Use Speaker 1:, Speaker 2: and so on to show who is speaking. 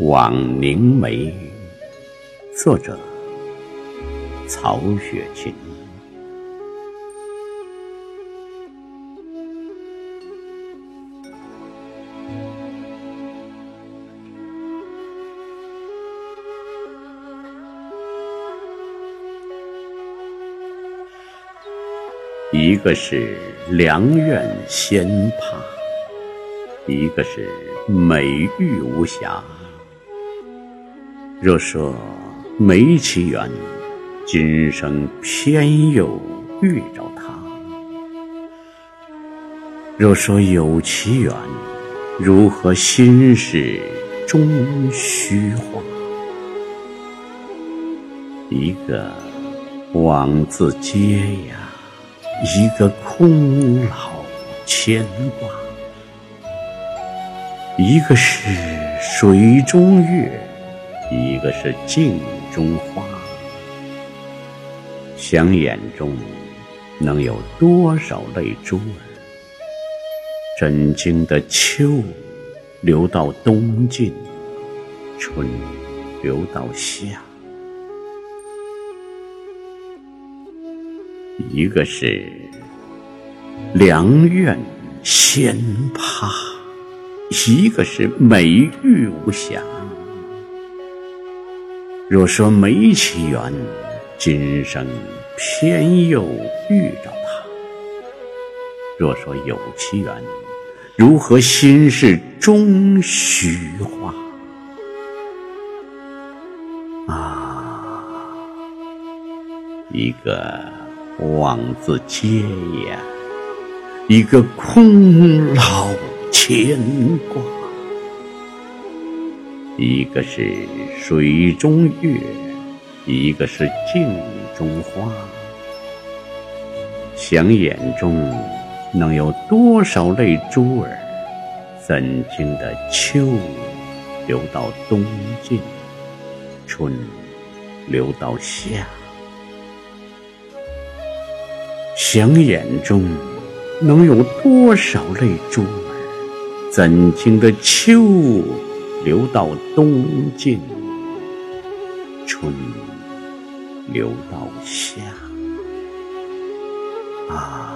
Speaker 1: 枉凝眉，作者曹雪芹。一个是良苑仙葩，一个是美玉无瑕。若说没其缘，今生偏又遇着他；若说有其缘，如何心事终虚化？一个枉自嗟呀，一个空劳牵挂。一个是水中月。一个是镜中花，想眼中能有多少泪珠儿？真经的秋流到冬尽，春流到夏。一个是良苑仙葩，一个是美玉无瑕。若说没其缘，今生偏又遇着他；若说有其缘，如何心事终虚化？啊，一个枉自嗟呀，一个空劳牵挂。一个是水中月，一个是镜中花。想眼中能有多少泪珠儿？怎经的秋流到冬尽，春流到夏。想眼中能有多少泪珠儿？怎经的秋？流到冬尽，春流到夏，啊。